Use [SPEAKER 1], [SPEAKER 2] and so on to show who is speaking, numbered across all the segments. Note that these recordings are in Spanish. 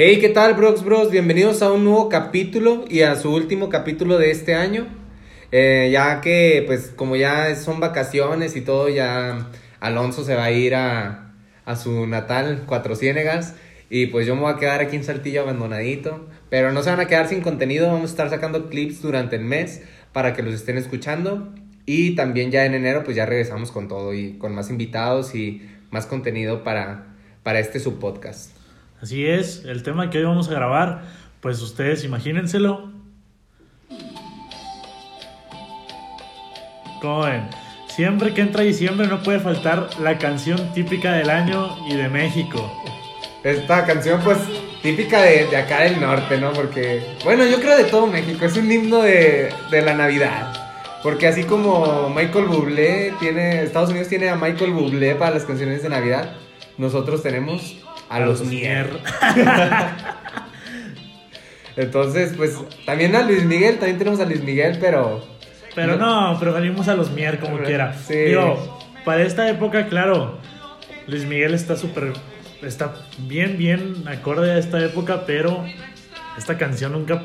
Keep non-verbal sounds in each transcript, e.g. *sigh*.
[SPEAKER 1] Hey, ¿qué tal, Brox Bros? Bienvenidos a un nuevo capítulo y a su último capítulo de este año. Eh, ya que, pues, como ya son vacaciones y todo, ya Alonso se va a ir a, a su natal, Cuatro Ciénegas. Y pues yo me voy a quedar aquí en Saltillo abandonadito. Pero no se van a quedar sin contenido, vamos a estar sacando clips durante el mes para que los estén escuchando. Y también ya en enero, pues ya regresamos con todo y con más invitados y más contenido para, para este subpodcast.
[SPEAKER 2] Así es, el tema que hoy vamos a grabar, pues ustedes imagínenselo. ¿Cómo ven? Siempre que entra diciembre no puede faltar la canción típica del año y de México.
[SPEAKER 1] Esta canción, pues, típica de, de acá del norte, ¿no? Porque, bueno, yo creo de todo México, es un himno de, de la Navidad. Porque así como Michael Bublé tiene, Estados Unidos tiene a Michael Bublé para las canciones de Navidad, nosotros tenemos a, los Mier. *laughs* Entonces, pues, también a Luis Miguel, también tenemos a Luis Miguel, pero...
[SPEAKER 2] Pero no, pero venimos a los Mier como quiera.
[SPEAKER 1] Sí.
[SPEAKER 2] Digo, para esta época, claro, Luis Miguel está súper, está bien, bien acorde a esta época, pero esta canción nunca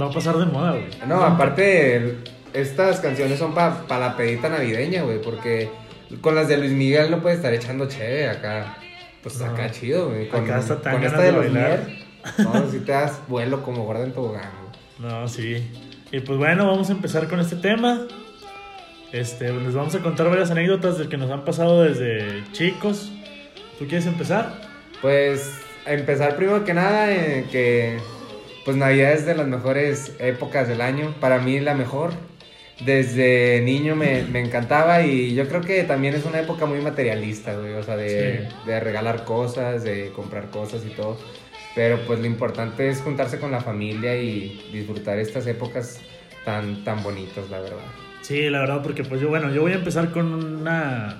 [SPEAKER 2] va a pasar de moda, güey.
[SPEAKER 1] No, aparte, estas canciones son para la pedita navideña, güey, porque con las de Luis Miguel no puedes estar echando chévere acá. Pues
[SPEAKER 2] No.
[SPEAKER 1] acá chido, güey. Con,
[SPEAKER 2] Acá hasta te dan
[SPEAKER 1] con esta de los
[SPEAKER 2] bailar.
[SPEAKER 1] Mier, no, si te das vuelo como gorda en tobogán, güey.
[SPEAKER 2] No, sí. Y pues bueno, vamos a empezar con este tema. Este, les vamos a contar varias anécdotas de que nos han pasado desde chicos. ¿Tú quieres empezar?
[SPEAKER 1] Pues empezar primero que nada eh, que pues Navidad es de las mejores épocas del año, para mí la mejor. Desde niño me, me encantaba y yo creo que también es una época muy materialista, güey, o sea, de,
[SPEAKER 2] Sí.
[SPEAKER 1] de regalar cosas, de comprar cosas y todo. Pero pues lo importante es juntarse con la familia y disfrutar estas épocas tan, tan bonitas, la verdad.
[SPEAKER 2] Sí, la verdad, porque pues yo, bueno, yo voy a empezar con una,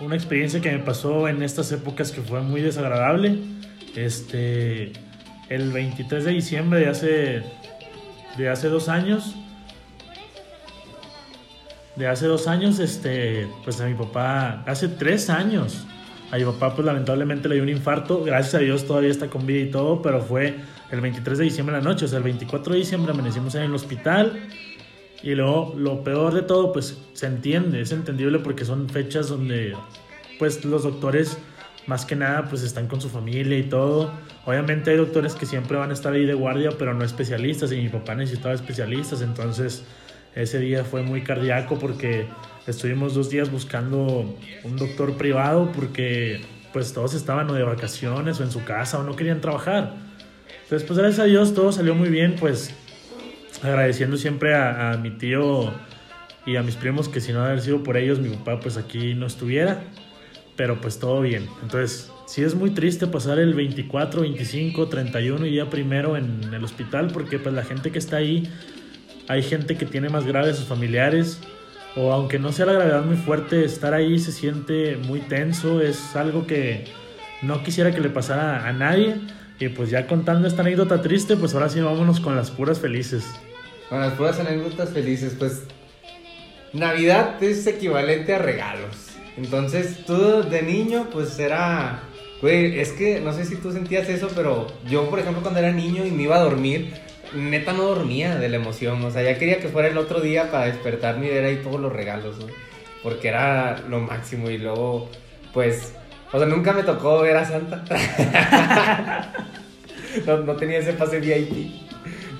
[SPEAKER 2] una experiencia que me pasó en estas épocas que fue muy desagradable. Este, el 23 de diciembre de hace, de hace dos años, de hace dos años, este, pues a mi papá, hace tres años, a mi papá pues lamentablemente le dio un infarto, gracias a Dios todavía está con vida y todo, pero fue el 23 de diciembre en la noche, o sea, el 24 de diciembre amanecimos en el hospital. Y luego, lo peor de todo, pues se entiende, es entendible porque son fechas donde, pues los doctores, más que nada, pues están con su familia y todo. Obviamente hay doctores que siempre van a estar ahí de guardia, pero no especialistas, y mi papá necesitaba especialistas, entonces ese día fue muy cardíaco porque estuvimos dos días buscando un doctor privado porque pues todos estaban o de vacaciones o en su casa o no querían trabajar. Entonces, pues gracias a Dios todo salió muy bien, pues agradeciendo siempre a, a mi tío y a mis primos que si no haber sido por ellos mi papá pues aquí no estuviera pero pues todo bien entonces sí es muy triste pasar el 24 25 31 y día primero en el hospital porque pues la gente que está ahí hay gente que tiene más grave a sus familiares o aunque no sea la gravedad muy fuerte estar ahí se siente muy tenso es algo que no quisiera que le pasara a nadie y pues ya contando esta anécdota triste pues ahora sí vámonos con las puras felices
[SPEAKER 1] Con las puras anécdotas felices, pues Navidad es equivalente a regalos. Entonces, tú de niño, pues era. Güey, es que no sé si tú sentías eso, pero yo, por ejemplo, cuando era niño y me iba a dormir, neta no dormía de la emoción. O sea, ya quería que fuera el otro día para despertarme y ver ahí todos los regalos. Porque era lo máximo. Y luego, pues. O sea, nunca me tocó ver a Santa. *laughs* no, no tenía ese pase VIP.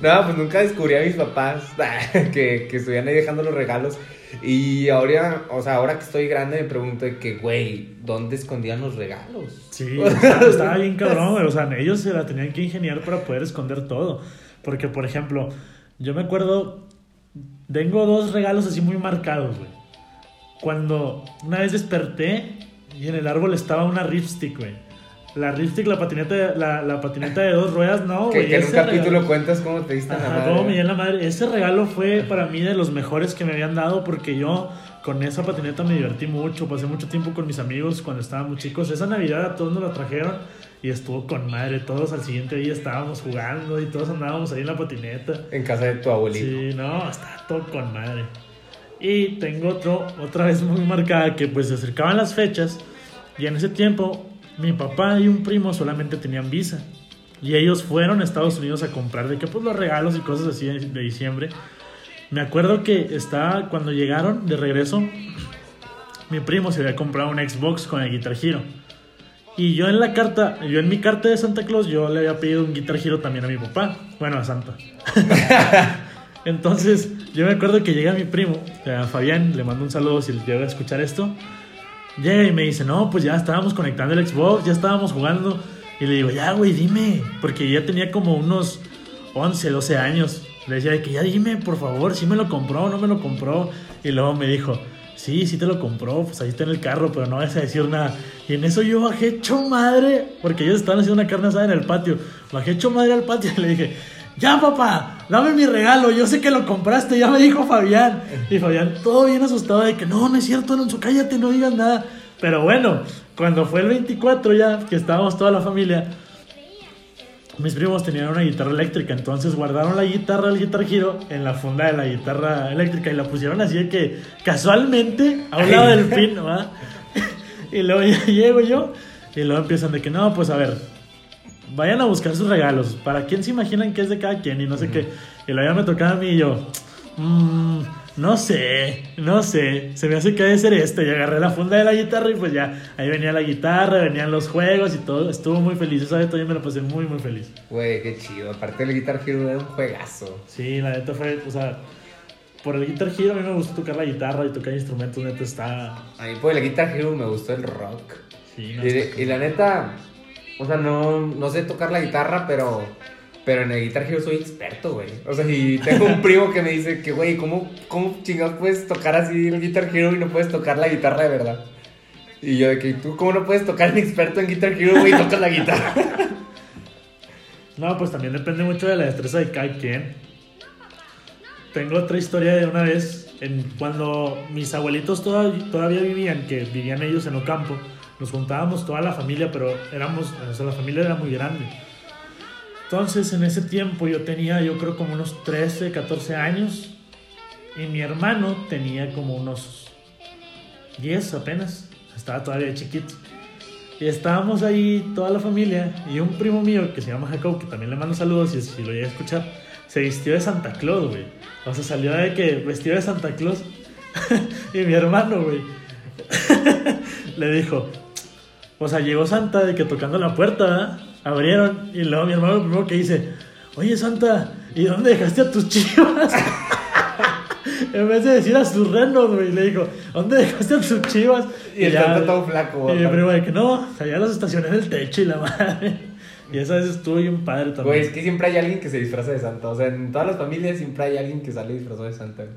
[SPEAKER 1] No, pues nunca descubrí a mis papás *laughs* que, que estuvieran ahí dejando los regalos. Y ahora, o sea, ahora que estoy grande me pregunto de que, güey, ¿dónde escondían los regalos?
[SPEAKER 2] Sí, estaba, estaba bien *laughs* cabrón, güey. O sea, ellos se la tenían que ingeniar para poder esconder todo. Porque, por ejemplo, yo me acuerdo, tengo dos regalos así muy marcados, güey. Cuando una vez desperté y en el árbol estaba una ripstick, güey. La ripstick, la patineta, la, la patineta de dos ruedas, no,
[SPEAKER 1] que,
[SPEAKER 2] güey.
[SPEAKER 1] que en un capítulo
[SPEAKER 2] regalo-
[SPEAKER 1] cuentas cómo te diste en la
[SPEAKER 2] Ajá,
[SPEAKER 1] madre.
[SPEAKER 2] cómo me en la madre. Ese regalo fue para mí de los mejores que me habían dado porque yo con esa patineta me divertí mucho, pasé mucho tiempo con mis amigos cuando estábamos chicos. Esa Navidad a todos nos la trajeron y estuvo con madre. Todos al siguiente día estábamos jugando y todos andábamos ahí en la patineta.
[SPEAKER 1] En casa de tu abuelito.
[SPEAKER 2] Sí, no, está todo con madre. Y tengo otro, otra vez muy marcada que pues se acercaban las fechas y en ese tiempo mi papá y un primo solamente tenían visa. Y ellos fueron a Estados Unidos a comprar de qué pues los regalos y cosas así de diciembre. Me acuerdo que estaba cuando llegaron de regreso, mi primo se había comprado un Xbox con el Guitar Hero. Y yo en la carta, yo en mi carta de Santa Claus, yo le había pedido un Guitar Hero también a mi papá. Bueno, a Santa. *laughs* Entonces, yo me acuerdo que llega mi primo, a Fabián, le mando un saludo si llega a escuchar esto. Llega y me dice, no, pues ya estábamos conectando el Xbox, ya estábamos jugando. Y le digo, ya, güey, dime. Porque ya tenía como unos 11, 12 años. Le decía de que ya dime, por favor, si me lo compró o no me lo compró. Y luego me dijo, sí, sí te lo compró, pues ahí está en el carro, pero no vas a decir nada. Y en eso yo bajé hecho madre, porque ellos estaban haciendo una carne asada en el patio. Bajé hecho madre al patio y le dije, ya papá, dame mi regalo, yo sé que lo compraste, ya me dijo Fabián. Y Fabián todo bien asustado de que no, no es cierto, Alonso, cállate, no digas nada. Pero bueno, cuando fue el 24 ya, que estábamos toda la familia, mis primos tenían una guitarra eléctrica, entonces guardaron la guitarra del Guitar Hero en la funda de la guitarra eléctrica y la pusieron así de que casualmente a un lado del *laughs* pin, ¿va? Y luego *laughs* llego yo y luego empiezan de que no, pues a ver, vayan a buscar sus regalos. ¿Para quién se imaginan que es de cada quien? Y no sé qué. Y luego ya me tocaba a mí y yo, "Mm, no sé, no sé. Se me hace que debe ser este. Y agarré la funda de la guitarra y pues ya, ahí venía la guitarra, venían los juegos y todo. Estuvo muy feliz. Esa vez todavía me la pasé muy, muy feliz.
[SPEAKER 1] Güey, qué chido. Aparte el Guitar Hero era un juegazo.
[SPEAKER 2] Sí, la neta fue, o sea, por el Guitar Hero a mí me gustó tocar la guitarra y tocar instrumentos, neta está...
[SPEAKER 1] A mí por el Guitar Hero me gustó el rock.
[SPEAKER 2] Sí, no,
[SPEAKER 1] Y, y la neta, o sea, no, no sé tocar la guitarra, pero, pero en el Guitar Hero soy experto, güey. O sea, y tengo un primo que me dice que, güey, ¿cómo, ¿cómo chingados puedes tocar así el Guitar Hero y no puedes tocar la guitarra de verdad? Y yo de que, ¿tú cómo no puedes tocar en experto en Guitar Hero, güey, y tocas la guitarra? *laughs*
[SPEAKER 2] No, pues también depende mucho de la destreza de cada quien. Tengo otra historia de una vez, en, cuando mis abuelitos toda- todavía vivían, que vivían ellos en Ocampo, nos juntábamos toda la familia, pero éramos, o sea, la familia era muy grande. Entonces, en ese tiempo yo tenía, yo creo, como unos 13, 14 años, y mi hermano tenía como unos 10 apenas, estaba todavía chiquito. Y estábamos ahí toda la familia y un primo mío que se llama Jacob, que también le mando saludos y si lo llega a escuchar, se vistió de Santa Claus, güey. O sea, salió de que vestido de Santa Claus. *laughs* y mi hermano, güey, *laughs* le dijo, o sea, llegó Santa de que tocando la puerta, ¿verdad? Abrieron y luego mi hermano lo primero que dice, oye Santa, ¿y dónde dejaste a tus chivas? *laughs* en vez de decir a sus renos, güey, le dijo, ¿dónde dejaste a tus chivas?
[SPEAKER 1] Y el
[SPEAKER 2] ya-
[SPEAKER 1] Santa todo flaco,
[SPEAKER 2] y mi primo de que no, allá las estacioné en el techo y la madre. Y esa vez estuvo bien padre también.
[SPEAKER 1] Güey, es que siempre hay alguien que se disfraza de Santa. O sea, en todas las familias siempre hay alguien que sale disfrazado de Santa. güey.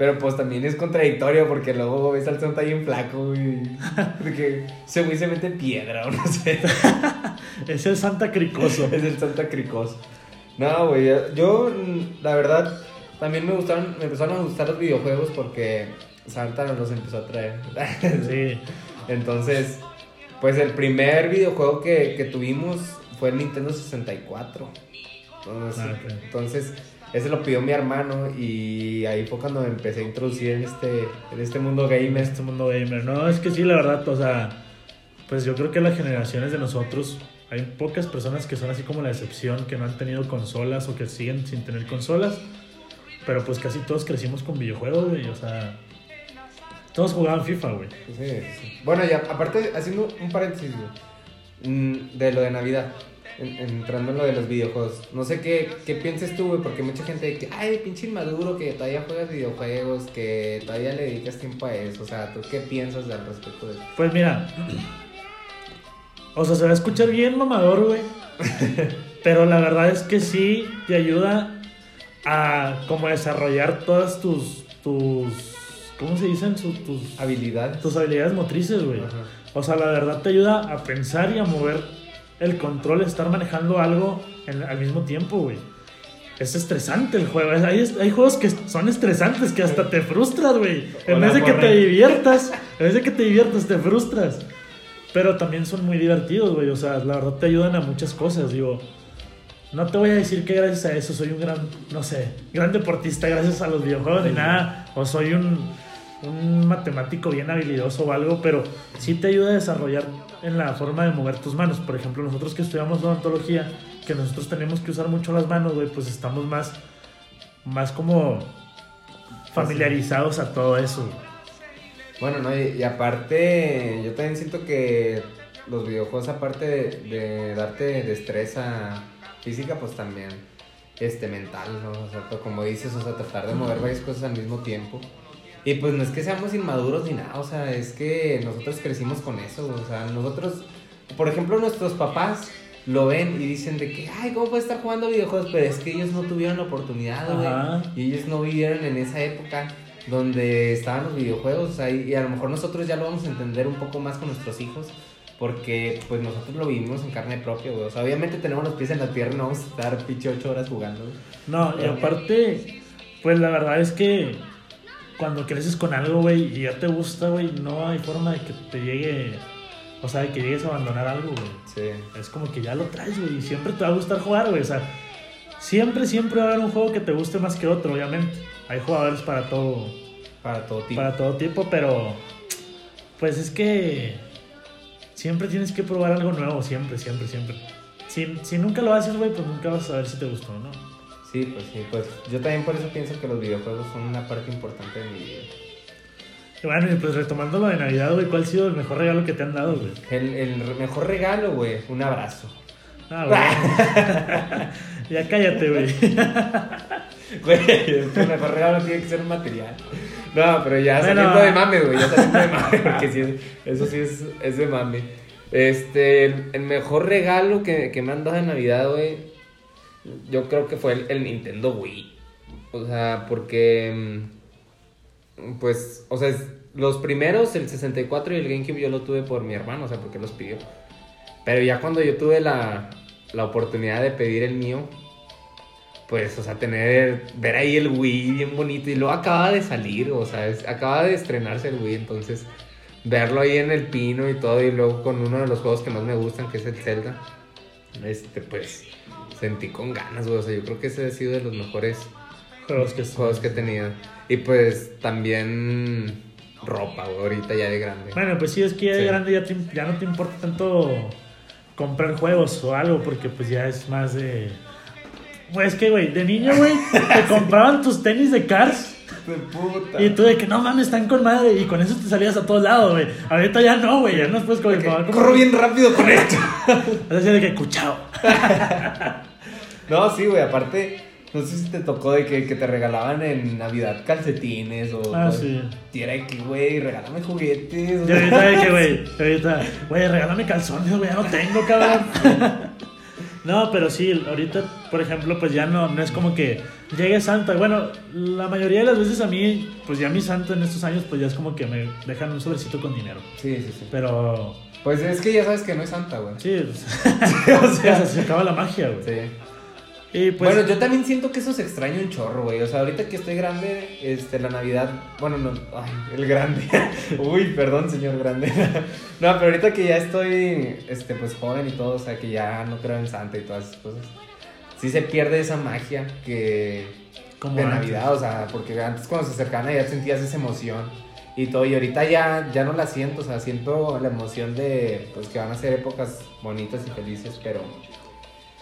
[SPEAKER 1] Pero pues también es contradictorio porque luego ves al Santa bien flaco y *laughs* de que ese güey se mete en piedra o no sé. *laughs*
[SPEAKER 2] Es el Santa Cricoso.
[SPEAKER 1] es el Santa Cricos. No, güey, yo la verdad también me gustaron, me empezaron a gustar los videojuegos porque Santa nos los empezó a traer. *laughs*
[SPEAKER 2] Sí.
[SPEAKER 1] Entonces, pues el primer videojuego que, que tuvimos fue el Nintendo 64. Entonces,
[SPEAKER 2] Ah,
[SPEAKER 1] entonces, ese lo pidió mi hermano y ahí fue cuando me empecé a introducir en este, en este mundo gamer.
[SPEAKER 2] este mundo gamer. No, es que sí, la verdad, o sea, pues yo creo que las generaciones de nosotros, hay pocas personas que son así como la excepción, que no han tenido consolas o que siguen sin tener consolas. Pero pues casi todos crecimos con videojuegos, güey. O sea, todos jugaban FIFA, güey.
[SPEAKER 1] Sí, sí. Bueno, y aparte, haciendo un paréntesis güey, mm, de lo de Navidad, entrando en lo de los videojuegos. No sé qué, qué pienses tú, güey, porque mucha gente que, ay, pinche inmaduro, que todavía juegas videojuegos, que todavía le dedicas tiempo a eso. O sea, ¿tú qué piensas al respecto de eso?
[SPEAKER 2] Pues mira, o sea, se va a escuchar bien mamador, güey. *laughs* Pero la verdad es que sí te ayuda a como desarrollar todas tus, tus, ¿cómo se dicen? Su- tus,
[SPEAKER 1] Habilidad.
[SPEAKER 2] tus habilidades motrices, güey. O sea, la verdad te ayuda a pensar y a mover el control, estar manejando algo en- al mismo tiempo, güey. Es estresante el juego. Hay, hay juegos que son estresantes, que hasta te frustras, güey. En vez de que te diviertas, en vez de que te diviertas, te frustras. Pero también son muy divertidos, güey. O sea, la verdad te ayudan a muchas cosas. Digo, no te voy a decir que gracias a eso soy un gran, no sé, gran deportista gracias a los videojuegos ni nada. O soy un, un matemático bien habilidoso o algo, pero sí te ayuda a desarrollar en la forma de mover tus manos. Por ejemplo, nosotros que estudiamos odontología, que nosotros tenemos que usar mucho las manos, güey, pues estamos más, más como familiarizados a todo eso.
[SPEAKER 1] Bueno, no, y, aparte, yo también siento que los videojuegos, aparte de, de darte destreza física, pues también este mental, ¿no? O sea, pues, como dices, o sea, tratar de mover varias cosas al mismo tiempo. Y pues no es que seamos inmaduros ni nada, o sea, es que nosotros crecimos con eso, o sea, nosotros, por ejemplo, nuestros papás lo ven y dicen de que, ay, ¿cómo puede estar jugando videojuegos? Pero es que ellos no tuvieron la oportunidad, güey. Y ellos no vivieron en esa época donde estaban los videojuegos, o sea, y a lo mejor nosotros ya lo vamos a entender un poco más con nuestros hijos. Porque pues nosotros lo vivimos en carne propia, güey. O sea, obviamente tenemos los pies en la tierra y no vamos a estar pinche ocho horas jugando.
[SPEAKER 2] No, y aparte, pues la verdad es que cuando creces con algo, güey, y ya te gusta, güey, no hay forma de que te llegue, o sea, de que llegues a abandonar algo, güey.
[SPEAKER 1] Sí.
[SPEAKER 2] Es como que ya lo traes, güey, y siempre te va a gustar jugar, güey. O sea, siempre, siempre va a haber un juego que te guste más que otro, obviamente. Hay jugadores para todo,
[SPEAKER 1] Para todo tipo.
[SPEAKER 2] para todo tipo, pero pues es que siempre tienes que probar algo nuevo, siempre, siempre, siempre. Si, si nunca lo haces, güey, pues nunca vas a saber si te gustó o no.
[SPEAKER 1] Sí, pues sí, pues yo también por eso pienso que los videojuegos son una parte importante de mi vida.
[SPEAKER 2] Bueno, pues retomando lo de Navidad, güey, ¿cuál ha sido el mejor regalo que te han dado, güey?
[SPEAKER 1] El, el mejor regalo, güey, un abrazo.
[SPEAKER 2] Ah, güey. *laughs* ya cállate, güey. *laughs*
[SPEAKER 1] Güey, el mejor regalo tiene que ser un material. No, pero ya
[SPEAKER 2] Bueno.
[SPEAKER 1] saliendo de mame, güey, ya saliendo de mame, *laughs* porque sí, es- eso sí es, es de mame. Este, el, el mejor regalo que, que me han dado de Navidad, güey, yo creo que fue el, Nintendo Wii. O sea, porque, mm, pues, o sea, los primeros, el 64 y el GameCube, yo lo tuve por mi hermano, o sea, porque los pidió. Pero ya cuando yo tuve la, la oportunidad de pedir el mío, pues, o sea, tener, ver ahí el Wii bien bonito y luego acaba de salir, o sea, es- acaba de estrenarse el Wii, entonces verlo ahí en el pino y todo y luego con uno de los juegos que más me gustan, que es el Zelda, este, pues, sentí con ganas, güey, o sea, yo creo que ese ha sido de los mejores
[SPEAKER 2] Juegos que
[SPEAKER 1] juegos que he tenido. Y pues también ropa, güey, ahorita ya de grande.
[SPEAKER 2] Bueno, pues sí, es que ya de
[SPEAKER 1] Sí.
[SPEAKER 2] grande ya, te- ya no te importa tanto comprar juegos o algo, porque pues ya es más de... Pues es que, güey, de niño, güey, te *laughs* compraban tus tenis de Cars
[SPEAKER 1] De puta.
[SPEAKER 2] y tú de que no mames, están con madre y con eso te salías a todos lados, güey. Ahorita ya no, güey, ya no puedes como... como-
[SPEAKER 1] Corro bien rápido con esto. *laughs*
[SPEAKER 2] Es decir, de que cuchao. *laughs*
[SPEAKER 1] No, sí, güey, aparte, no sé si te tocó de que, que te regalaban en Navidad calcetines o...
[SPEAKER 2] Ah, sí.
[SPEAKER 1] Y era de que, güey, regálame juguetes.
[SPEAKER 2] Y ahorita de que, *laughs* güey, ahorita, güey, regálame calzones, güey, ya no tengo, cabrón. No, pero sí, ahorita, por ejemplo, pues ya no, no es como que llegue Santa. Bueno, la mayoría de las veces a mí, pues ya mi Santa en estos años, pues ya es como que me dejan un sobrecito con dinero.
[SPEAKER 1] Sí, sí, sí.
[SPEAKER 2] Pero,
[SPEAKER 1] Pues es que ya sabes que no es santa, güey.
[SPEAKER 2] sí, pues,
[SPEAKER 1] o *laughs* *laughs*
[SPEAKER 2] o sea, se acaba la magia, güey.
[SPEAKER 1] Sí.
[SPEAKER 2] Y pues,
[SPEAKER 1] bueno, yo también siento que eso se extraña un chorro, güey. O sea, ahorita que estoy grande, este, la Navidad. Bueno, no. Ay, el grande. *laughs* Uy, perdón, señor grande. *laughs* no, pero ahorita que ya estoy, este, pues joven y todo, o sea, que ya no creo en Santa y todas esas cosas. Sí se pierde esa magia que.
[SPEAKER 2] Como
[SPEAKER 1] de
[SPEAKER 2] antes.
[SPEAKER 1] Navidad, o sea, porque antes cuando se acercaba Navidad sentías esa emoción y todo, y ahorita ya, ya no la siento, o sea, siento la emoción de, pues, que van a ser épocas bonitas y felices, pero,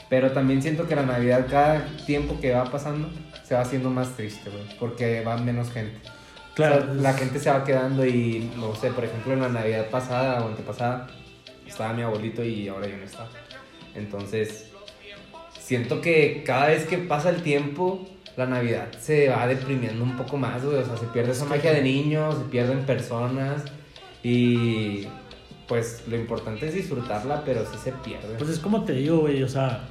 [SPEAKER 1] pero también siento que la Navidad, cada tiempo que va pasando, se va haciendo más triste, güey, porque va menos gente.
[SPEAKER 2] claro,
[SPEAKER 1] O sea, la gente se va quedando y, no sé, por ejemplo, en la Navidad pasada o antepasada, estaba mi abuelito y ahora yo no estaba. Entonces, siento que cada vez que pasa el tiempo, la Navidad se va deprimiendo un poco más, güey. O sea, se pierde esa magia de niños, se pierden personas y pues lo importante es disfrutarla, pero sí se pierde.
[SPEAKER 2] Pues es como te digo, güey, o sea,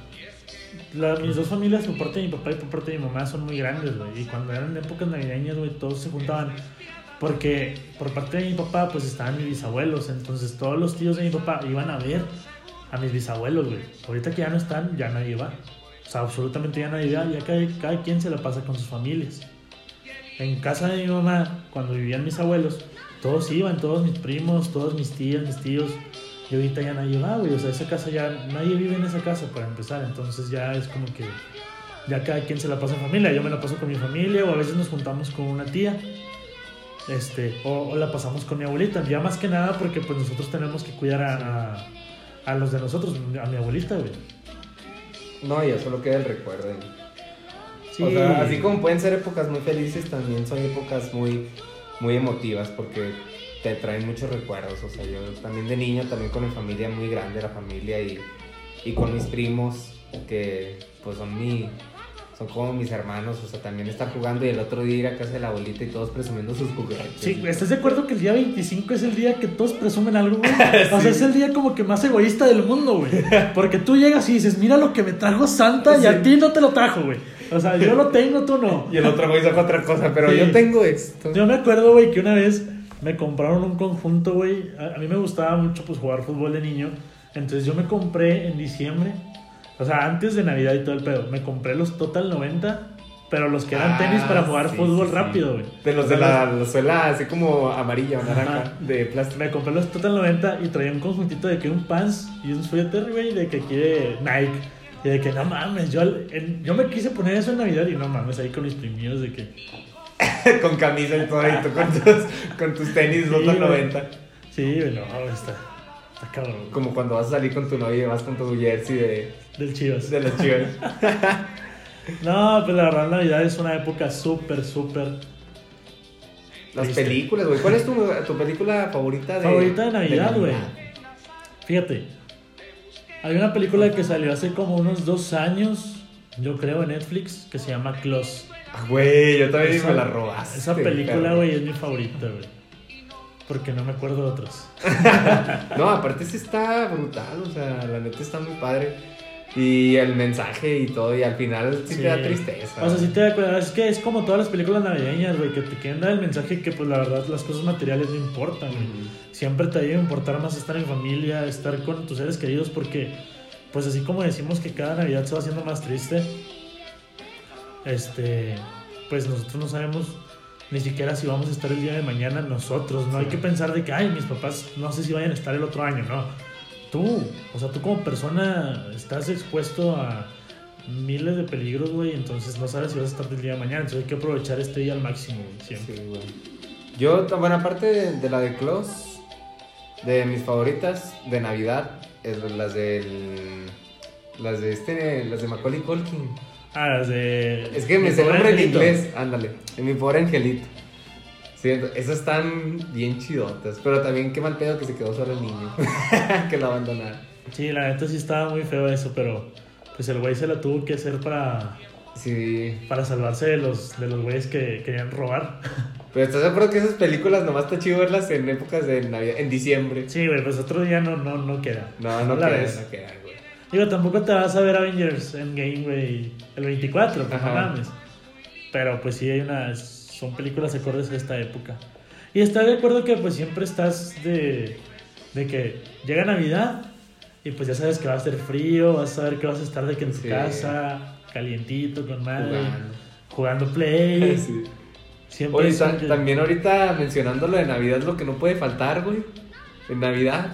[SPEAKER 2] la- mis dos familias, por parte de mi papá y por parte de mi mamá, son muy grandes, güey. Y cuando eran épocas navideñas, güey, todos se juntaban. Porque por parte de mi papá, pues estaban mis bisabuelos. Entonces todos los tíos de mi papá iban a ver a mis bisabuelos, güey. Ahorita que ya no están, ya nadie va. O sea, absolutamente ya nadie va. Ya cada, cada quien se la pasa con sus familias. En casa de mi mamá, cuando vivían mis abuelos, todos iban, todos mis primos, todos mis tías, mis tíos. Y ahorita ya nadie va, güey. O sea, esa casa ya, nadie vive en esa casa para empezar. Entonces ya es como que ya cada quien se la pasa en familia. Yo me la paso con mi familia o a veces nos juntamos con una tía. Este, o, o la pasamos con mi abuelita. Ya más que nada porque pues nosotros tenemos que cuidar a, a, a los de nosotros, a mi abuelita, güey.
[SPEAKER 1] No, ya solo queda el recuerdo. y-
[SPEAKER 2] Sí.
[SPEAKER 1] O sea, así como pueden ser épocas muy felices, también son épocas muy, muy emotivas porque te traen muchos recuerdos. O sea, yo también de niño, también con mi familia muy grande, la familia y, y con mis primos, que pues son mi... Son como mis hermanos, o sea, también estar jugando y el otro día ir a casa de la abuelita y todos presumiendo sus juguetes.
[SPEAKER 2] Sí, ¿estás de acuerdo que el día 25 es el día que todos presumen algo, güey? *laughs* O sea, es el día como que más egoísta del mundo, güey. Porque tú llegas y dices, mira lo que me trajo Santa y a ti no te lo trajo, güey. O sea, yo lo tengo, tú no. *laughs*
[SPEAKER 1] Y el otro güey saca otra cosa, pero
[SPEAKER 2] Sí.
[SPEAKER 1] yo tengo esto.
[SPEAKER 2] Yo me acuerdo, güey, que una vez me compraron un conjunto, güey. A, a mí me gustaba mucho, pues, jugar fútbol de niño. Entonces yo me compré en diciembre, o sea, antes de Navidad y todo el pedo, me compré los Total 90, pero los que eran
[SPEAKER 1] Ah,
[SPEAKER 2] tenis para jugar
[SPEAKER 1] sí,
[SPEAKER 2] fútbol
[SPEAKER 1] sí,
[SPEAKER 2] rápido, güey.
[SPEAKER 1] De los de la, la suela así como amarilla o naranja, de plástico.
[SPEAKER 2] Me compré los Total 90 y traía un conjuntito de que un pants y un suéter, güey, de que quiere Nike. Y de que no mames, yo, en- yo me quise poner eso en Navidad y no mames, ahí con mis primios de que. *laughs*
[SPEAKER 1] con camisa y todo, y tú con tus, con tus tenis
[SPEAKER 2] Sí,
[SPEAKER 1] Botas
[SPEAKER 2] güey.
[SPEAKER 1] 90.
[SPEAKER 2] Sí, no, está. Está cabrón.
[SPEAKER 1] Como cuando vas a salir con tu novia y vas con tu jersey de,
[SPEAKER 2] Del Chivas.
[SPEAKER 1] de las chivas. *laughs*
[SPEAKER 2] No, pues la verdad, Navidad es una época súper, súper.
[SPEAKER 1] Las
[SPEAKER 2] Triste.
[SPEAKER 1] películas, güey. ¿Cuál es tu, tu película favorita de
[SPEAKER 2] Favorita de Navidad, güey. Fíjate, hay una película que salió hace como unos dos años, yo creo, en Netflix, que se llama Close.
[SPEAKER 1] Güey, yo también
[SPEAKER 2] Esa-
[SPEAKER 1] me la robaste.
[SPEAKER 2] Esa película, güey, es mi favorita, güey. Porque no me acuerdo de otros. *laughs*
[SPEAKER 1] No, aparte sí está brutal, o sea, la neta está muy padre. Y el mensaje y todo, y al final sí, te da tristeza.
[SPEAKER 2] O sea, sí te da cuenta. Es que es como todas las películas navideñas, güey, que te quieren dar el mensaje que, pues, la verdad, las cosas materiales no importan, güey. Siempre te debe importar más estar en familia, estar con tus seres queridos, porque, pues, así como decimos que cada Navidad se va haciendo más triste, este, pues nosotros no sabemos ni siquiera si vamos a estar el día de mañana nosotros. No hay que pensar de que, ay, mis papás no sé si vayan a estar el otro año, no. Tú, o sea, tú como persona estás expuesto a miles de peligros, güey, entonces no sabes si vas a estar el día de mañana, entonces hay que aprovechar este día al máximo, güey, siempre.
[SPEAKER 1] Sí. Yo, bueno, aparte de, de la de Close, de mis favoritas de Navidad, es las del. Las de este, las de Macaulay Culkin.
[SPEAKER 2] Ah, las de...
[SPEAKER 1] Es que me sé el nombre en inglés, ándale. En mi pobre angelito. Sí, esas están bien chidotas. Pero también qué mal pedo que se quedó solo el niño. *laughs* que lo abandonaron.
[SPEAKER 2] Sí, la neta sí estaba muy feo eso, pero pues el güey se la tuvo que hacer para,
[SPEAKER 1] Sí.
[SPEAKER 2] para salvarse de los, de los güeyes que querían robar. *laughs*
[SPEAKER 1] Pero estás de acuerdo que esas películas nomás está chido verlas en épocas de Navidad, en diciembre.
[SPEAKER 2] Sí, güey, pues otro día no, no, no queda.
[SPEAKER 1] No, no,
[SPEAKER 2] la ves.
[SPEAKER 1] no quedan, güey.
[SPEAKER 2] Digo, tampoco te vas a ver Avengers Endgame, güey, el 24, pues no mames. Pero pues sí hay unas, son películas acordes a esta época. Y estoy de acuerdo que pues siempre estás de, de que llega Navidad y pues ya sabes que va a ser frío, vas a saber que vas a estar de que en tu
[SPEAKER 1] Sí.
[SPEAKER 2] casa, calientito, con madre,
[SPEAKER 1] Jugando.
[SPEAKER 2] jugando play. *laughs*
[SPEAKER 1] Sí.
[SPEAKER 2] Siempre
[SPEAKER 1] Oye, ta-
[SPEAKER 2] que-
[SPEAKER 1] también ahorita mencionando lo de Navidad, lo que no puede faltar, güey. En Navidad,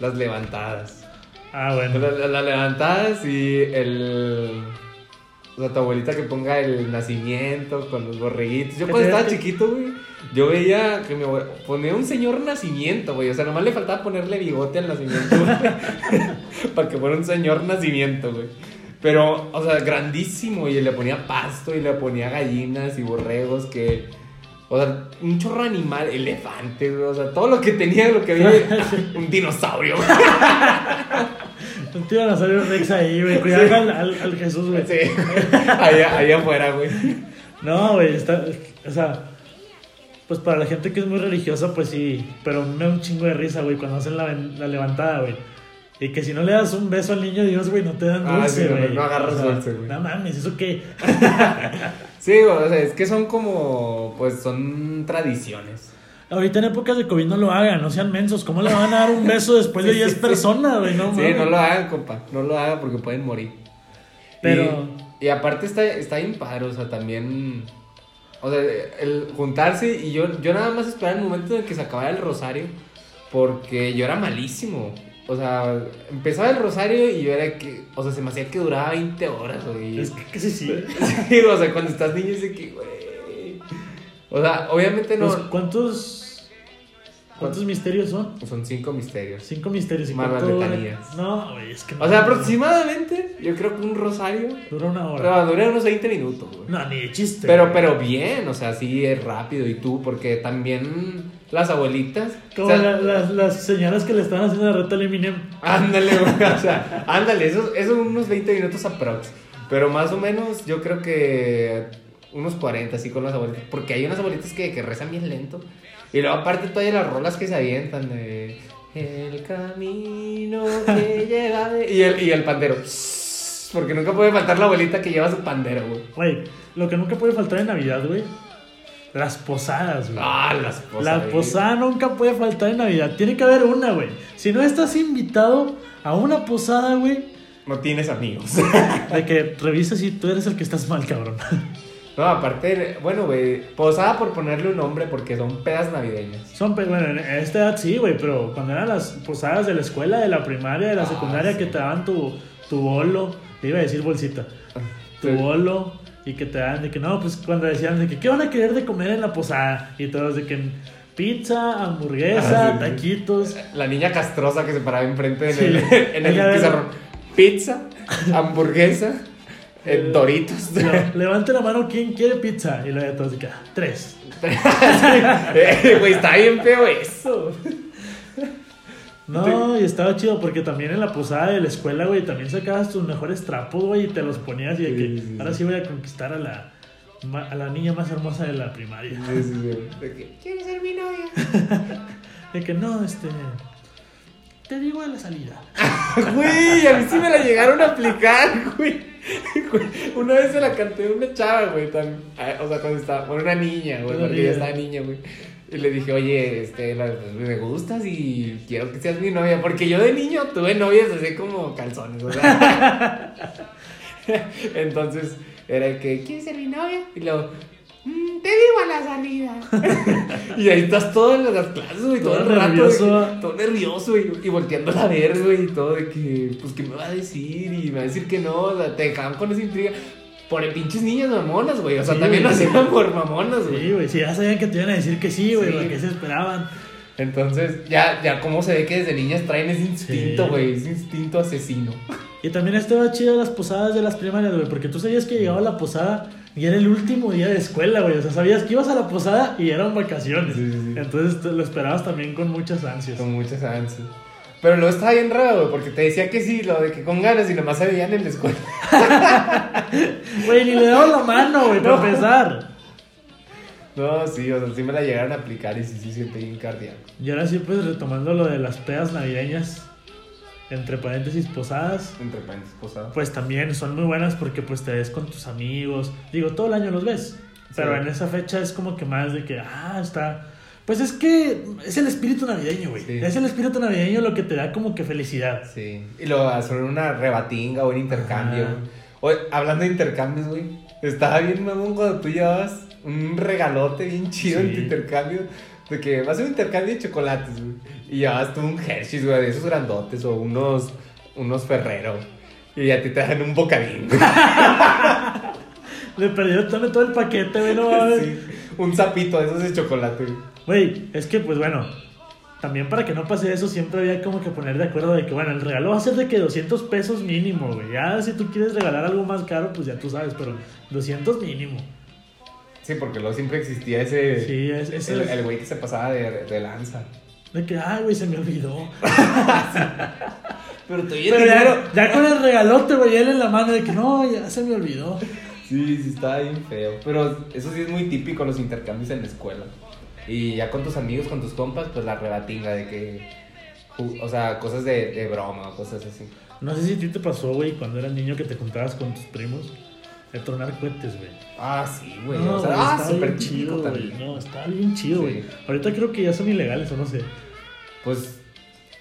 [SPEAKER 1] las levantadas.
[SPEAKER 2] Ah, bueno.
[SPEAKER 1] La- la- Las levantadas y el. O sea, tu abuelita que ponga el nacimiento con los borreguitos. Yo cuando estaba chiquito, güey, yo veía que mi abue- ponía un señor nacimiento, güey. O sea, nomás le faltaba ponerle bigote al nacimiento, güey. *laughs* Para que fuera un señor nacimiento, güey. Pero, o sea, grandísimo. Y le ponía pasto y le ponía gallinas y borregos que. O sea, un chorro animal, elefantes, güey. O sea, todo lo que tenía, lo que había. *laughs* un dinosaurio, güey.
[SPEAKER 2] Un tiranosaurio Rex ahí, güey. Cuidado al, al, al Jesús, güey.
[SPEAKER 1] Sí, allá, allá afuera, güey.
[SPEAKER 2] No, güey, está. O sea, pues para la gente que es muy religiosa, pues sí. Pero me da un chingo de risa, güey, cuando hacen la, la levantada, güey. Y que si no le das un beso al niño Dios, güey, no te dan
[SPEAKER 1] Ah, sí,
[SPEAKER 2] dulce,
[SPEAKER 1] no,
[SPEAKER 2] güey.
[SPEAKER 1] no agarras
[SPEAKER 2] O sea,
[SPEAKER 1] dulce, güey.
[SPEAKER 2] No mames, ¿eso qué? *laughs*
[SPEAKER 1] Sí, o sea, es que son como, pues son tradiciones.
[SPEAKER 2] Ahorita en épocas de COVID no lo hagan, no sean mensos. ¿Cómo le van a dar un beso después de *laughs*
[SPEAKER 1] Sí,
[SPEAKER 2] 10
[SPEAKER 1] sí, sí.
[SPEAKER 2] personas, güey? No
[SPEAKER 1] sí, no lo hagan, compa, no lo hagan porque pueden morir.
[SPEAKER 2] Pero-
[SPEAKER 1] Y, y aparte está, está bien padre, o sea, también... O sea, el juntarse y yo, yo nada más esperaba el momento en que se acabara el rosario porque yo era malísimo. O sea, empezaba el rosario y yo era que... O sea, se me hacía que duraba 20 horas, güey.
[SPEAKER 2] Es que, que sí, *laughs* sí.
[SPEAKER 1] O sea, cuando estás niño es de que, güey. O sea, obviamente no.
[SPEAKER 2] Pues, ¿Cuántos, ¿Cuántos misterios son?
[SPEAKER 1] Son cinco misterios.
[SPEAKER 2] Cinco misterios. ¿Y
[SPEAKER 1] Más las letanías.
[SPEAKER 2] No, güey, es que no.
[SPEAKER 1] O sea, aproximadamente, yo creo que un rosario.
[SPEAKER 2] Dura una hora.
[SPEAKER 1] Pero dura unos 20 minutos, güey.
[SPEAKER 2] No, ni de chiste.
[SPEAKER 1] Pero,
[SPEAKER 2] güey.
[SPEAKER 1] pero bien, o sea, sí es rápido y tú, porque también las abuelitas.
[SPEAKER 2] Como
[SPEAKER 1] o sea,
[SPEAKER 2] la- las, las señoras que le están haciendo la reta al Eminem.
[SPEAKER 1] Ándale, güey, *laughs* o sea, ándale, eso, eso unos 20 minutos aprox. Pero más o menos, yo creo que unos 40, así con las abuelitas. Porque hay unas abuelitas que, que rezan bien lento. Y luego, aparte, todavía las rolas que se avientan de. El camino que *laughs* lleva de. Y el, y el pandero. Porque nunca puede faltar la abuelita que lleva su pandero, güey.
[SPEAKER 2] Güey, lo que nunca puede faltar en Navidad, güey. Las posadas, güey.
[SPEAKER 1] Ah, las cosas.
[SPEAKER 2] La posada nunca puede faltar en Navidad. Tiene que haber una, güey. Si no estás invitado a una posada, güey,
[SPEAKER 1] No tienes amigos. *laughs*
[SPEAKER 2] de que revisas si tú eres el que estás mal, cabrón.
[SPEAKER 1] No, aparte, bueno, güey, posada por ponerle un nombre porque son pedas navideñas.
[SPEAKER 2] Son, pe- bueno, en esta edad sí, güey, pero cuando eran las posadas de la escuela, de la primaria, de la
[SPEAKER 1] Ah,
[SPEAKER 2] secundaria,
[SPEAKER 1] sí.
[SPEAKER 2] que te daban tu, tu bolo, te iba a decir bolsita, tu
[SPEAKER 1] Sí.
[SPEAKER 2] bolo, y que te daban de que no, pues cuando decían de que qué van a querer de comer en la posada, y todos de que pizza, hamburguesa,
[SPEAKER 1] Ah, sí,
[SPEAKER 2] taquitos.
[SPEAKER 1] La niña castrosa que se paraba enfrente en el, en el
[SPEAKER 2] Ella-
[SPEAKER 1] pizarrón. Pizza, hamburguesa, eh, Doritos.
[SPEAKER 2] Le- Levante la mano, ¿quién quiere pizza? Y luego todos de que, "Ah, tres. *laughs*
[SPEAKER 1] Eh, Güey, está bien feo eso.
[SPEAKER 2] No, y estaba chido porque también en la posada de la escuela, güey, también sacabas tus mejores trapos, güey, y te los ponías y de que
[SPEAKER 1] Sí,
[SPEAKER 2] ahora
[SPEAKER 1] sí.
[SPEAKER 2] voy a conquistar a la, ma- a la niña más hermosa de la primaria.
[SPEAKER 1] Sí, sí, sí. De que, ¿Quieres ser mi novia? *laughs*
[SPEAKER 2] De que no, este. Te digo a la salida. *laughs*
[SPEAKER 1] Güey, a mí sí me la llegaron a aplicar, güey. Una vez se la canté a una chava, güey, tan- o sea, cuando estaba, bueno, una niña, güey, porque ella estaba niña, güey. Y le dije, oye, este, me gustas y quiero que seas mi novia, porque yo de niño tuve novias así como calzones, o sea. *laughs* Entonces, era el que, ¿quieres ser mi novia? Y luego, "Mm, te digo a la salida. *laughs* y ahí estás todo en las clases, güey, todo,
[SPEAKER 2] Todo
[SPEAKER 1] el rato.
[SPEAKER 2] nervioso.
[SPEAKER 1] que- todo nervioso y, y volteándola a ver, güey, y todo de que, pues, ¿qué me va a decir? Y me va a decir que no, o sea, te dejaban con esa intriga. Por el pinches niñas mamonas, güey. O sea,
[SPEAKER 2] Sí,
[SPEAKER 1] también lo
[SPEAKER 2] güey.
[SPEAKER 1] hacían por mamonas, güey.
[SPEAKER 2] Sí, güey, si ya sabían que te iban a decir que sí, güey,
[SPEAKER 1] Sí.
[SPEAKER 2] ¿para qué se esperaban?
[SPEAKER 1] Entonces, ya, ya cómo se ve que desde niñas traen ese instinto,
[SPEAKER 2] Sí.
[SPEAKER 1] güey, ese instinto asesino.
[SPEAKER 2] Y también estaba chido las posadas de las primarias, güey, porque tú sabías que llegaba la posada y era el último día de escuela, güey. O sea, sabías que ibas a la posada y eran vacaciones.
[SPEAKER 1] Sí, sí, sí.
[SPEAKER 2] Entonces te lo esperabas también con muchas ansias.
[SPEAKER 1] Con muchas ansias. Pero luego estaba bien raro, güey, porque te decía que sí, lo de que con ganas y nomás se veían en la escuela. *laughs*
[SPEAKER 2] Güey, ni le daba la mano, güey, para
[SPEAKER 1] No.
[SPEAKER 2] empezar.
[SPEAKER 1] No, sí, o sea, sí me la llegaron a aplicar y sí, sí, siente bien cardíaco.
[SPEAKER 2] Y ahora sí, pues retomando lo de las pedas navideñas, entre paréntesis posadas,
[SPEAKER 1] Entre paréntesis, posada.
[SPEAKER 2] pues también son muy buenas porque pues te ves con tus amigos. Digo, todo el año los ves. Pero
[SPEAKER 1] Sí.
[SPEAKER 2] en esa fecha es como que más de que, ah, está... Pues es que es el espíritu navideño, güey.
[SPEAKER 1] Sí.
[SPEAKER 2] Es el espíritu navideño lo que te da como que felicidad.
[SPEAKER 1] Sí. Y luego hacer una rebatinga o un intercambio. Oye, hablando de intercambios, güey. Estaba bien mamón cuando tú llevabas un regalote bien chido en tu
[SPEAKER 2] Sí.
[SPEAKER 1] intercambio. De que vas a hacer un intercambio de chocolates, güey. Y llevabas tú un Hershey's, güey, de esos grandotes o unos, unos Ferrero. Y a ti te dan un bocadín. *laughs*
[SPEAKER 2] Le perdió también todo el paquete, güey, no mames.
[SPEAKER 1] Sí, un sapito de esos de chocolate, güey.
[SPEAKER 2] Es que pues bueno, también para que no pase eso siempre había como que poner de acuerdo de que bueno, el regalo va a ser de que 200 pesos mínimo, güey. Ya si tú quieres regalar algo más caro, pues ya tú sabes, pero 200 mínimo.
[SPEAKER 1] Sí, porque luego siempre existía ese.
[SPEAKER 2] Sí, es, es
[SPEAKER 1] el,
[SPEAKER 2] el
[SPEAKER 1] güey que se pasaba de, de lanza.
[SPEAKER 2] De que, ay, güey, se me olvidó. *laughs*
[SPEAKER 1] Pero te
[SPEAKER 2] Pero ya, ya con el regalote, güey, él en la mano de que no, ya se me olvidó.
[SPEAKER 1] Sí, sí, estaba bien feo. Pero eso sí es muy típico los intercambios en la escuela. Y ya con tus amigos, con tus compas, pues la rebatinga de que. O sea, cosas de, de broma o cosas así.
[SPEAKER 2] No sé si a ti te pasó, güey, cuando eras niño que te juntabas con tus primos de tronar cohetes, güey.
[SPEAKER 1] Ah, sí, güey.
[SPEAKER 2] No,
[SPEAKER 1] o sea, ah, súper chido
[SPEAKER 2] güey. No, está bien chido,
[SPEAKER 1] Sí.
[SPEAKER 2] güey. Ahorita creo que ya son ilegales o no sé.
[SPEAKER 1] Pues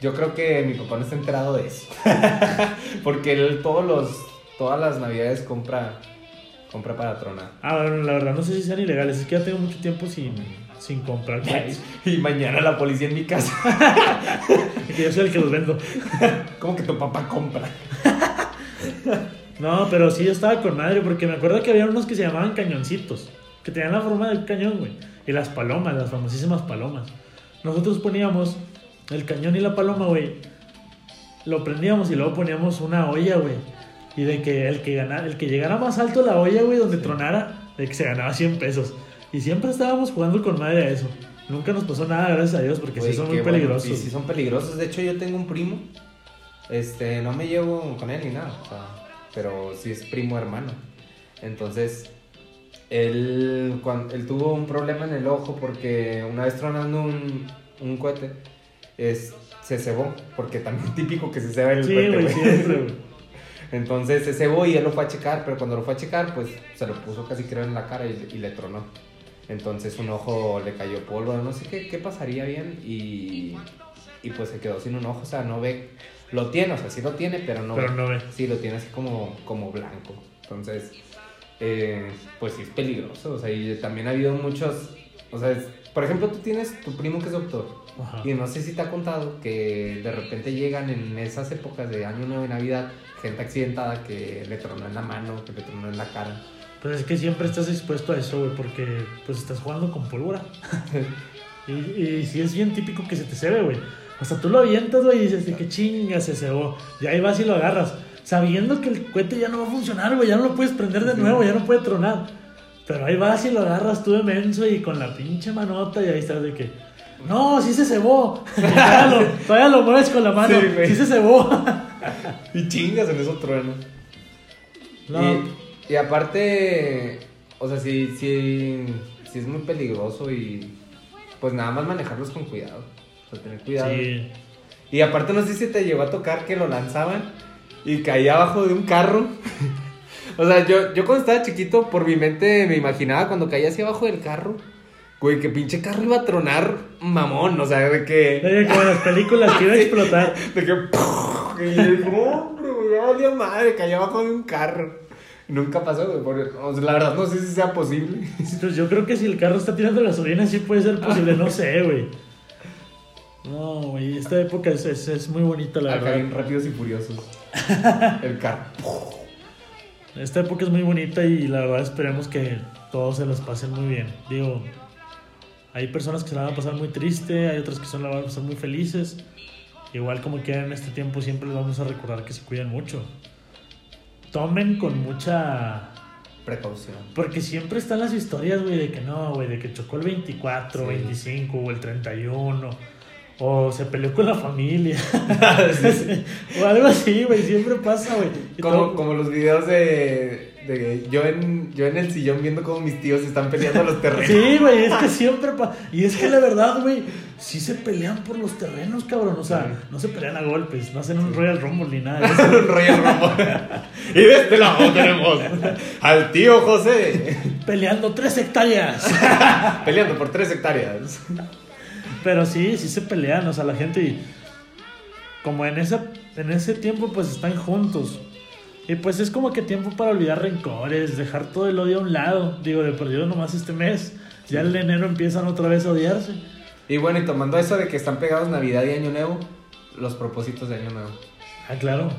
[SPEAKER 1] yo creo que mi papá no está enterado de eso. *laughs* Porque él todos los, todas las navidades compra, compra para tronar.
[SPEAKER 2] Ah, bueno, la verdad no sé si sean ilegales. Es que ya tengo mucho tiempo sin, sin comprar cohetes.
[SPEAKER 1] Y mañana la policía en mi casa. *laughs*
[SPEAKER 2] Que yo soy el que los vendo. *laughs*
[SPEAKER 1] ¿Cómo que tu papá compra?
[SPEAKER 2] No, pero sí, yo estaba con madre porque me acuerdo que había unos que se llamaban cañoncitos. que tenían la forma del cañón, güey. Y las palomas, las famosísimas palomas. Nosotros poníamos el cañón y la paloma, güey. Lo prendíamos y luego poníamos una olla, güey. Y de que el que ganara, el que llegara más alto la olla, güey, donde tronara, de que se ganaba 100 pesos. Y siempre estábamos jugando con madre a eso. Nunca nos pasó nada, gracias a Dios, porque sí son muy
[SPEAKER 1] bueno.
[SPEAKER 2] peligrosos.
[SPEAKER 1] Sí, sí son peligrosos. De hecho, yo tengo un primo. Este, no me llevo con él ni nada. o sea, pero sí es primo hermano. Entonces, él, cuando, él tuvo un problema en el ojo porque una vez tronando un, un cohete, es, se cebó. Porque también *laughs* típico que se ceba el
[SPEAKER 2] Sí,
[SPEAKER 1] cohete. *laughs* Entonces se cebó y él lo fue a checar, pero cuando lo fue a checar, pues se lo puso casi creo en la cara y, y le tronó. Entonces un ojo le cayó polvo, no sé qué, qué pasaría bien y, y pues se quedó sin un ojo, o sea, no ve, lo tiene, o sea, sí lo tiene, pero no
[SPEAKER 2] Pero
[SPEAKER 1] ve.
[SPEAKER 2] no ve.
[SPEAKER 1] Sí, lo tiene así como, como blanco. Entonces, eh, pues sí es peligroso, o sea, y también ha habido muchos, o sea, es- por ejemplo, tú tienes tu primo que es doctor.
[SPEAKER 2] Ajá.
[SPEAKER 1] Y no sé si te ha contado que de repente llegan en esas épocas de Año Nuevo y Navidad gente accidentada que le tronó en la mano, que le tronó en la cara.
[SPEAKER 2] Pues es que siempre estás expuesto a eso, güey, porque pues estás jugando con pólvora. *laughs* y, y sí es bien típico que se te cebe, güey. Hasta tú lo avientas, güey, y dices, de que chinga, se cebó. Y ahí vas y lo agarras, sabiendo que el cohete ya no va a funcionar, güey, ya no lo puedes prender de nuevo, ya no puede tronar. Pero ahí vas y lo agarras tú de menso y con la pinche manota y ahí estás de que... No, sí se cebó. *laughs* Todavía, lo, todavía lo mueves con la mano.
[SPEAKER 1] Sí, güey.
[SPEAKER 2] Sí, se cebó. *laughs*
[SPEAKER 1] Y chingas en eso trueno.
[SPEAKER 2] No,
[SPEAKER 1] Y, y aparte, o sea, sí, sí, sí es muy peligroso y pues nada más manejarlos con cuidado. O sea, tener cuidado.
[SPEAKER 2] sí.
[SPEAKER 1] Y aparte no sé si te llegó a tocar que lo lanzaban y caía abajo de un carro. *laughs* o sea, yo, yo cuando estaba chiquito, por mi mente me imaginaba cuando caía hacia abajo del carro. Güey, que pinche carro iba a tronar mamón, o sea, de que...
[SPEAKER 2] Oye, Como en las películas que iba a *laughs* explotar.
[SPEAKER 1] De que... *laughs* Y hombre, madre, cayó abajo de un carro. Nunca pasó, güey, porque, o sea, la verdad no sé si sea posible.
[SPEAKER 2] Pues yo creo que si el carro está tirando gasolina sí puede ser posible, no sé, güey. No, güey, esta época es, es, es muy bonita, la
[SPEAKER 1] Acá bien
[SPEAKER 2] verdad.
[SPEAKER 1] rápidos y furiosos. *laughs* El carro.
[SPEAKER 2] Esta época es muy bonita y la verdad esperemos que todos se las pasen muy bien. Digo, hay personas que se la van a pasar muy triste, hay otras que se la van a pasar muy felices. Igual como que en este tiempo siempre les vamos a recordar que se cuiden mucho. Tomen con mucha
[SPEAKER 1] Precaución.
[SPEAKER 2] Porque siempre están las historias, güey, de que no, güey, de que chocó el 24,
[SPEAKER 1] Sí.
[SPEAKER 2] 25 o el 31. O se peleó con la familia. *laughs* o algo así, güey, siempre pasa, güey.
[SPEAKER 1] Como,
[SPEAKER 2] todo-
[SPEAKER 1] como los videos de, de yo, en, yo en el sillón viendo cómo mis tíos están peleando los terrenos.
[SPEAKER 2] Sí, güey, es que *laughs* siempre pasa. Y es que la verdad, güey, sí se pelean por los terrenos, cabrón. O sea,
[SPEAKER 1] Sí.
[SPEAKER 2] no se pelean a golpes, no hacen un Royal Rumble ni nada. de. *laughs*
[SPEAKER 1] Un Royal Rumble. y de este lado tenemos al tío José
[SPEAKER 2] Peleando tres hectáreas.
[SPEAKER 1] peleando por tres hectáreas.
[SPEAKER 2] Pero sí, sí se pelean, o sea, la gente y como en esa en ese tiempo pues están juntos. Y pues es como que tiempo para olvidar rencores, dejar todo el odio a un lado. Digo, de perdido nomás este mes. Ya el enero empiezan otra vez a odiarse.
[SPEAKER 1] Y bueno, y tomando eso de que están pegados Navidad y Año Nuevo, los propósitos de Año Nuevo.
[SPEAKER 2] Ah, claro.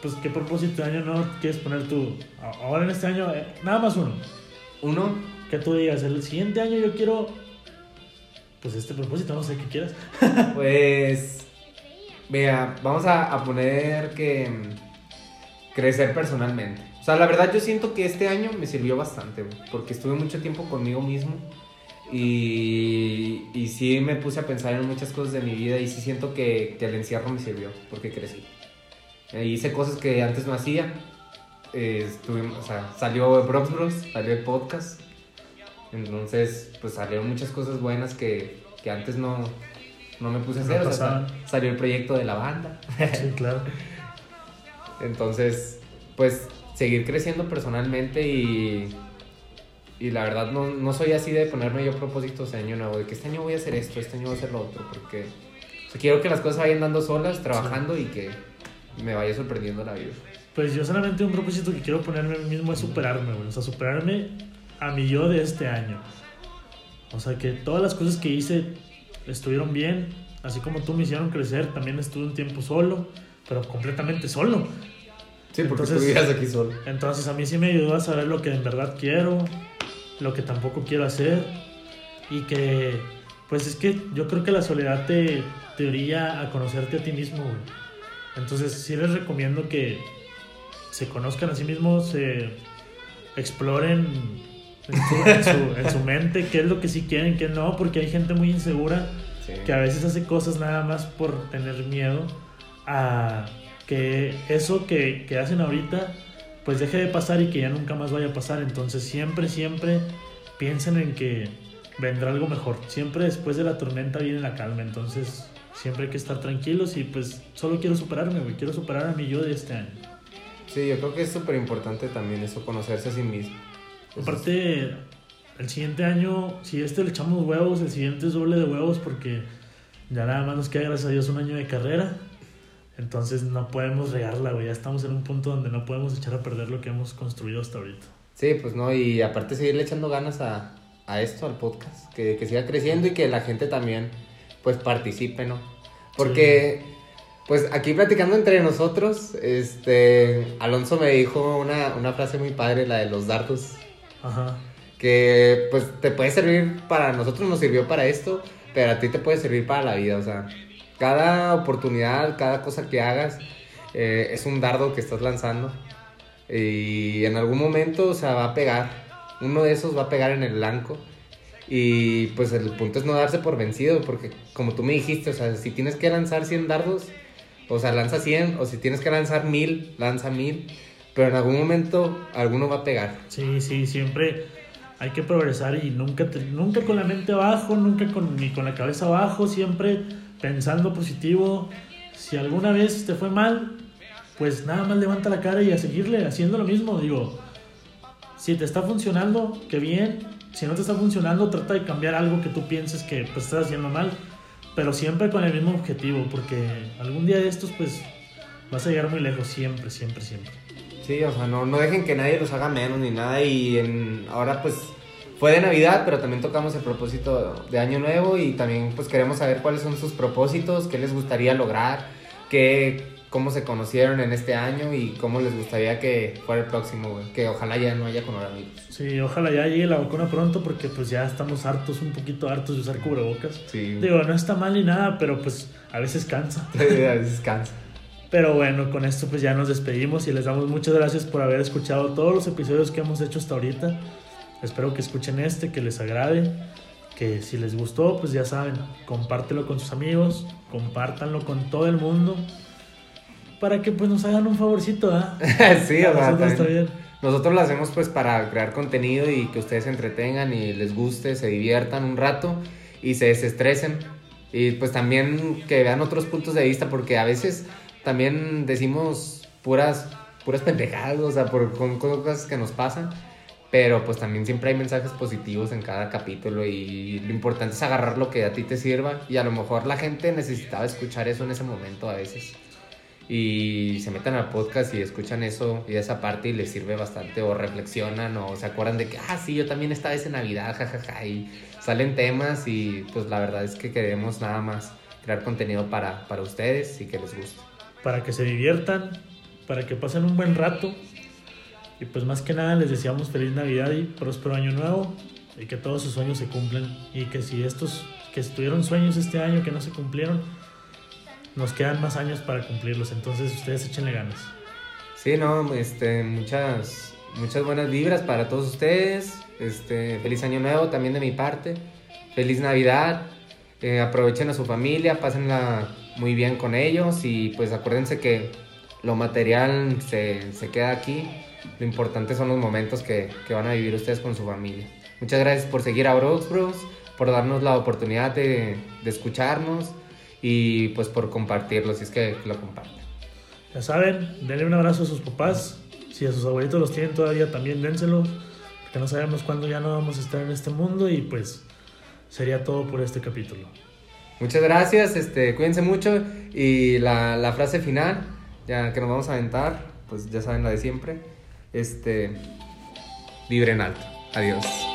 [SPEAKER 2] Pues qué propósito de año no quieres poner tú. Ahora en este año, eh, nada más uno.
[SPEAKER 1] Uno,
[SPEAKER 2] Que tú digas, el siguiente año yo quiero. Pues este propósito, no sé qué quieras. *laughs*
[SPEAKER 1] pues. Vea, vamos a, a poner que. mm, crecer personalmente. O sea, la verdad yo siento que este año me sirvió bastante, porque estuve mucho tiempo conmigo mismo y, y sí me puse a pensar en muchas cosas de mi vida y sí siento que, que el encierro me sirvió, porque crecí. Eh, hice cosas que antes no hacía. Eh, estuvimos- o sea, salió Brox Bros, salió el podcast. Entonces, pues salieron muchas cosas buenas que, que antes no, no me puse a
[SPEAKER 2] No
[SPEAKER 1] hacer. o sea, salió el proyecto de la banda. *laughs*
[SPEAKER 2] Sí, claro.
[SPEAKER 1] Entonces, pues seguir creciendo personalmente y, y la verdad no, no soy así de ponerme yo propósitos de año nuevo, de que este año voy a hacer esto, este año voy a hacer lo otro, porque o sea, quiero que las cosas vayan dando solas, trabajando y que me vaya sorprendiendo la vida.
[SPEAKER 2] Pues yo solamente un propósito que quiero ponerme a mí mismo es superarme, güey. O sea, superarme a mi yo de este año. O sea, que todas las cosas que hice estuvieron bien. Así como tú me hicieron crecer, también estuve un tiempo solo, pero completamente solo.
[SPEAKER 1] Sí, porque vivías aquí solo.
[SPEAKER 2] Entonces a mí sí me ayudó a saber lo que en verdad quiero, lo que tampoco quiero hacer y que pues es que yo creo que la soledad te, te orilla a conocerte a ti mismo, güey. Entonces sí les recomiendo que se conozcan a sí mismos, se exploren en su, en su- en su mente qué es lo que sí quieren, qué no, porque hay gente muy insegura
[SPEAKER 1] Sí.
[SPEAKER 2] que a veces hace cosas nada más por tener miedo a que eso que, que hacen ahorita pues deje de pasar y que ya nunca más vaya a pasar. Entonces siempre, siempre piensen en que vendrá algo mejor. Siempre después de la tormenta viene la calma. Entonces siempre hay que estar tranquilos y pues solo quiero superarme, güey. Quiero superar a mi yo de este año.
[SPEAKER 1] Sí, yo creo que es súper importante también eso, conocerse a sí mismo.
[SPEAKER 2] Aparte, el siguiente año, si este le echamos huevos, el siguiente es doble de huevos porque ya nada más nos queda, gracias a Dios, un año de carrera. Entonces no podemos regarla, güey. Ya estamos en un punto donde no podemos echar a perder lo que hemos construido hasta ahorita.
[SPEAKER 1] Sí, pues no, y aparte seguirle echando ganas a, a esto, al podcast, que, que siga creciendo y que la gente también, pues, participe, ¿no? Porque, pues, aquí platicando entre nosotros, este, Alonso me dijo una, una frase muy padre, la de los dardos,
[SPEAKER 2] Ajá.
[SPEAKER 1] que, pues, te puede servir para, nosotros nos sirvió para esto, pero a ti te puede servir para la vida, o sea, cada oportunidad, cada cosa que hagas, eh, es un dardo que estás lanzando y en algún momento, o sea, va a pegar. Uno de esos va a pegar en el blanco. Y pues el punto es no darse por vencido, porque como tú me dijiste, o sea, si tienes que lanzar 100 dardos, o sea, lanza 100, o si tienes que lanzar 1000, lanza 1000, pero en algún momento alguno va a pegar.
[SPEAKER 2] Sí, sí, siempre hay que progresar y nunca, nunca con la mente abajo, nunca con, ni con la cabeza abajo, siempre pensando positivo. Si alguna vez te fue mal, pues nada más levanta la cara y a seguirle haciendo lo mismo. Digo, si te está funcionando, qué bien. Si no te está funcionando, trata de cambiar algo que tú pienses que pues, estás haciendo mal. Pero siempre con el mismo objetivo, porque algún día de estos, pues vas a llegar muy lejos, siempre, siempre, siempre.
[SPEAKER 1] Sí, o sea, no, no dejen que nadie los haga menos ni nada. Y en, ahora pues fue de Navidad, pero también tocamos el propósito de Año Nuevo y también pues queremos saber cuáles son sus propósitos, qué les gustaría lograr, qué, cómo se conocieron en este año y cómo les gustaría que fuera el próximo, güey. Que ojalá ya no haya coronavirus.
[SPEAKER 2] Sí, ojalá ya llegue la vacuna pronto porque pues ya estamos hartos, un poquito hartos de usar cubrebocas.
[SPEAKER 1] Sí,
[SPEAKER 2] Digo, no está mal ni nada, pero pues a veces cansa. *laughs*
[SPEAKER 1] a veces cansa.
[SPEAKER 2] Pero bueno, con esto pues ya nos despedimos y les damos muchas gracias por haber escuchado todos los episodios que hemos hecho hasta ahorita. Espero que escuchen este, que les agrade, que si les gustó, pues ya saben, compártelo con sus amigos, compártanlo con todo el mundo, para que pues nos hagan un favorcito, ¿ah? *laughs*
[SPEAKER 1] sí,
[SPEAKER 2] A
[SPEAKER 1] o sea,
[SPEAKER 2] nosotros está bien.
[SPEAKER 1] Nosotros lo hacemos pues para crear contenido y que ustedes se entretengan y les guste, se diviertan un rato y se desestresen. Y pues también que vean otros puntos de vista porque a veces también decimos puras, puras pendejadas, o sea, por, con cosas que nos pasan. Pero pues también siempre hay mensajes positivos en cada capítulo y lo importante es agarrar lo que a ti te sirva y a lo mejor la gente necesitaba escuchar eso en ese momento a veces y se metan al podcast y escuchan eso y esa parte y les sirve bastante o reflexionan o se acuerdan de que, ah, sí, yo también estaba esa Navidad, jajaja, y salen temas y pues la verdad es que queremos nada más crear contenido para, para ustedes y que les guste.
[SPEAKER 2] Para que se diviertan, para que pasen un buen rato. Y pues más que nada les deseamos feliz Navidad y próspero año nuevo y que todos sus sueños se cumplan y que si estos que tuvieron sueños este año que no se cumplieron, nos quedan más años para cumplirlos, entonces ustedes échenle ganas.
[SPEAKER 1] Sí, no, este, muchas, muchas buenas vibras para todos ustedes. Este, feliz año nuevo también de mi parte. Feliz Navidad. Eh, aprovechen a su familia, pásenla muy bien con ellos y pues acuérdense que lo material se, se queda aquí. Lo importante son los momentos que, que van a vivir ustedes con su familia. Muchas gracias por seguir a Brox Bros, por darnos la oportunidad de, de escucharnos y pues por compartirlo, si es que lo comparten.
[SPEAKER 2] Ya saben, denle un abrazo a sus papás, si a sus abuelitos los tienen todavía también dénselos, porque no sabemos cuándo ya no vamos a estar en este mundo y pues sería todo por este capítulo.
[SPEAKER 1] Muchas gracias, este, cuídense mucho y la, la frase final, ya que nos vamos a aventar, pues ya saben la de siempre, este, vibren alto, adiós.